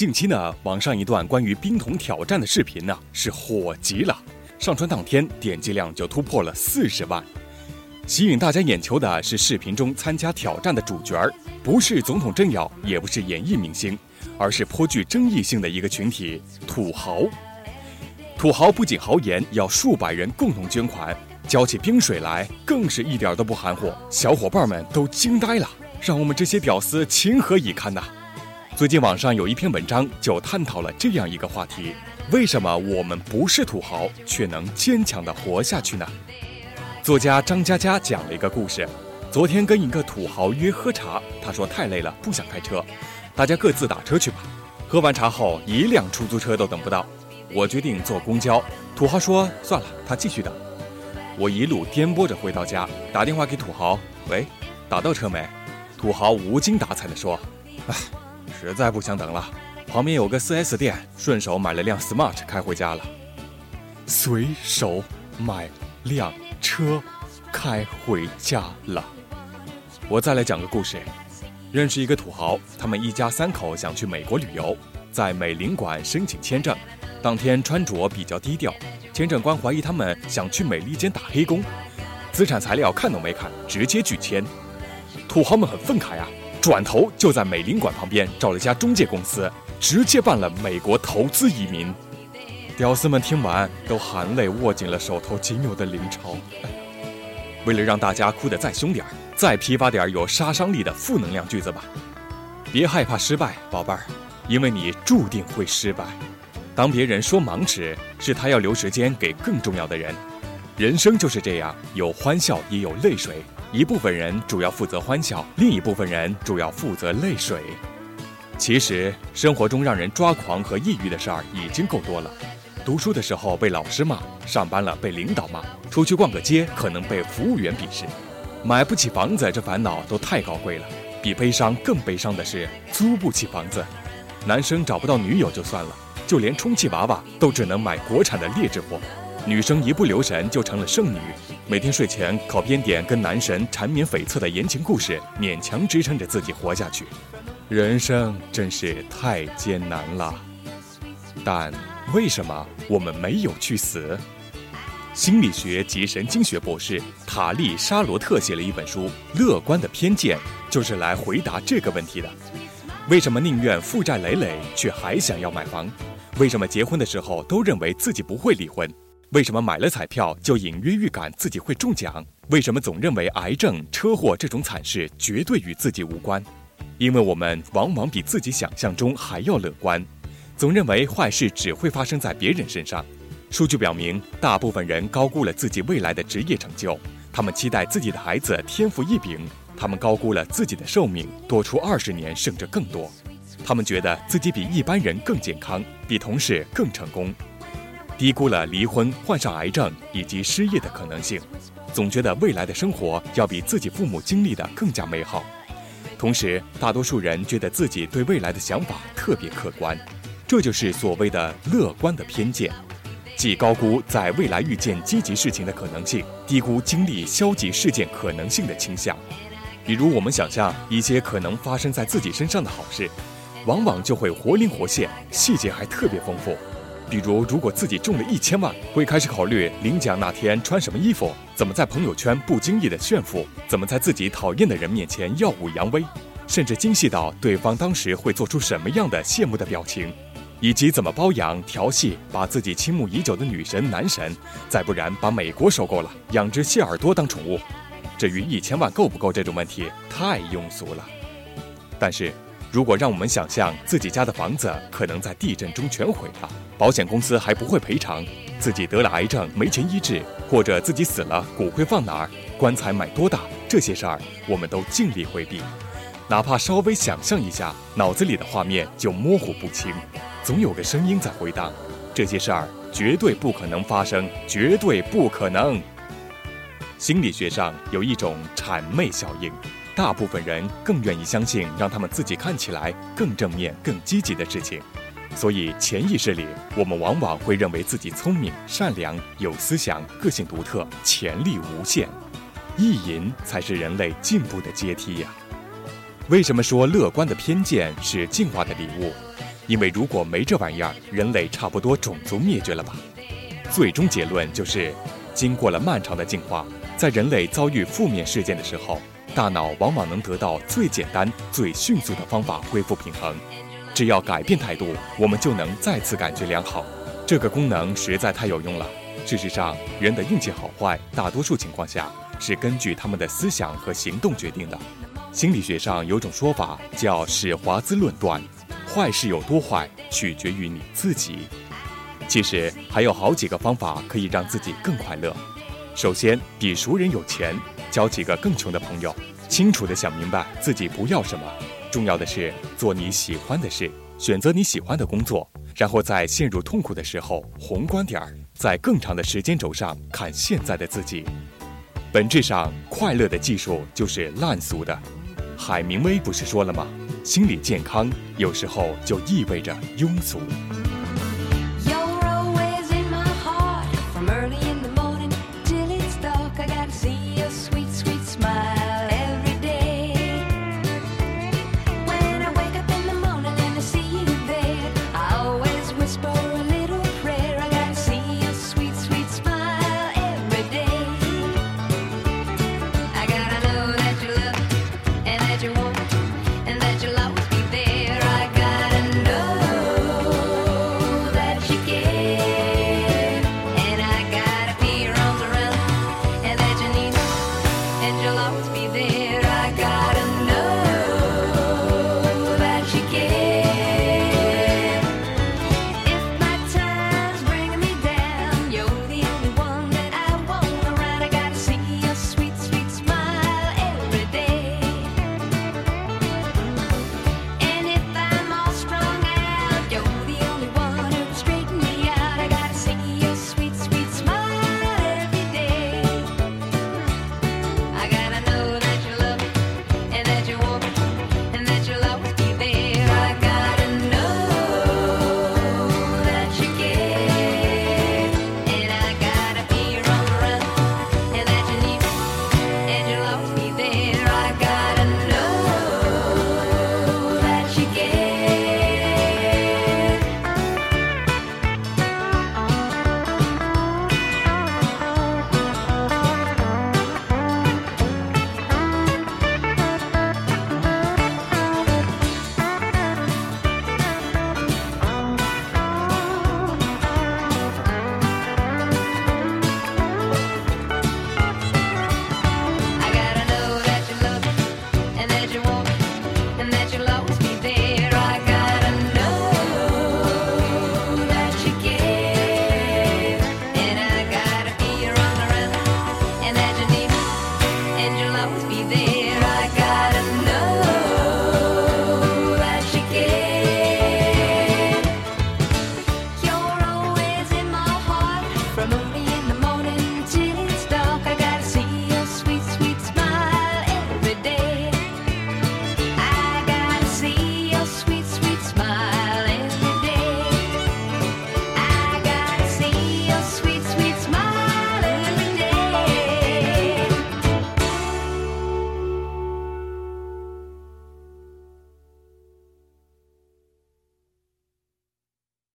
近期呢，网上一段关于冰桶挑战的视频呢是火极了，上传当天点击量就突破了四十万。吸引大家眼球的是视频中参加挑战的主角儿，不是总统政要，也不是演艺明星，而是颇具争议性的一个群体——土豪。土豪不仅豪言要数百人共同捐款，浇起冰水来更是一点都不含糊，小伙伴们都惊呆了，让我们这些屌丝情何以堪呐！最近网上有一篇文章就探讨了这样一个话题：为什么我们不是土豪却能坚强地活下去呢？作家张嘉佳讲了一个故事：昨天跟一个土豪约喝茶，他说太累了不想开车，大家各自打车去吧。喝完茶后，一辆出租车都等不到。我决定坐公交，土豪说算了，他继续等。我一路颠簸着回到家，打电话给土豪，喂，打到车没？土豪无精打采地说，唉，实在不想等了，旁边有个 4S 店，顺手买了辆 Smart 开回家了。随手买辆车开回家了。我再来讲个故事，认识一个土豪，他们一家三口想去美国旅游，在美领馆申请签证。当天穿着比较低调，签证官怀疑他们想去美利坚打黑工，资产材料看都没看，直接拒签。土豪们很愤慨啊，转头就在美领馆旁边找了家中介公司，直接办了美国投资移民。屌丝们听完都含泪握紧了手头仅有的零钞。为了让大家哭得再凶点儿，再批发点有杀伤力的负能量句子吧。别害怕失败，宝贝儿，因为你注定会失败。当别人说忙时，是他要留时间给更重要的人。人生就是这样，有欢笑也有泪水。一部分人主要负责欢笑，另一部分人主要负责泪水。其实生活中让人抓狂和抑郁的事儿已经够多了。读书的时候被老师骂，上班了被领导骂，出去逛个街可能被服务员鄙视，买不起房子这烦恼都太高贵了。比悲伤更悲伤的是租不起房子。男生找不到女友就算了。就连充气娃娃都只能买国产的劣质货，女生一不留神就成了剩女，每天睡前靠编点跟男神缠绵悱恻的言情故事，勉强支撑着自己活下去。人生真是太艰难了，但为什么我们没有去死？心理学及神经学博士塔利沙罗特写了一本书《乐观的偏见》，就是来回答这个问题的。为什么宁愿负债累累却还想要买房？为什么结婚的时候都认为自己不会离婚？为什么买了彩票就隐约预感自己会中奖？为什么总认为癌症、车祸这种惨事绝对与自己无关？因为我们往往比自己想象中还要乐观，总认为坏事只会发生在别人身上。数据表明，大部分人高估了自己未来的职业成就，他们期待自己的孩子天赋异禀，他们高估了自己的寿命多出二十年甚至更多。他们觉得自己比一般人更健康，比同事更成功，低估了离婚、患上癌症以及失业的可能性，总觉得未来的生活要比自己父母经历的更加美好。同时，大多数人觉得自己对未来的想法特别客观，这就是所谓的乐观的偏见，即高估在未来遇见积极事情的可能性，低估经历消极事件可能性的倾向。比如，我们想象一些可能发生在自己身上的好事。往往就会活灵活现，细节还特别丰富。比如，如果自己中了一千万，会开始考虑领奖那天穿什么衣服，怎么在朋友圈不经意的炫富，怎么在自己讨厌的人面前耀武扬威，甚至精细到对方当时会做出什么样的羡慕的表情，以及怎么包养调戏把自己倾慕已久的女神男神，再不然把美国收购了，养只谢耳朵当宠物。至于一千万够不够这种问题，太庸俗了。但是。如果让我们想象自己家的房子可能在地震中全毁了，保险公司还不会赔偿；自己得了癌症没钱医治，或者自己死了骨灰放哪儿、棺材买多大，这些事儿我们都尽力回避，哪怕稍微想象一下，脑子里的画面就模糊不清，总有个声音在回荡：这些事儿绝对不可能发生，绝对不可能。心理学上有一种谄媚效应。大部分人更愿意相信让他们自己看起来更正面、更积极的事情，所以潜意识里，我们往往会认为自己聪明、善良、有思想、个性独特、潜力无限。意淫才是人类进步的阶梯呀！为什么说乐观的偏见是进化的礼物？因为如果没这玩意儿，人类差不多种族灭绝了吧。最终结论就是，经过了漫长的进化，在人类遭遇负面事件的时候，大脑往往能得到最简单、最迅速的方法恢复平衡。只要改变态度，我们就能再次感觉良好。这个功能实在太有用了。事实上，人的运气好坏，大多数情况下是根据他们的思想和行动决定的。心理学上有种说法叫史华兹论断，坏事有多坏，取决于你自己。其实还有好几个方法可以让自己更快乐。首先，比熟人有钱，交几个更穷的朋友，清楚地想明白自己不要什么。重要的是做你喜欢的事，选择你喜欢的工作，然后在陷入痛苦的时候，宏观点儿，在更长的时间轴上看现在的自己。本质上，快乐的技术就是烂俗的。海明威不是说了吗？心理健康有时候就意味着庸俗。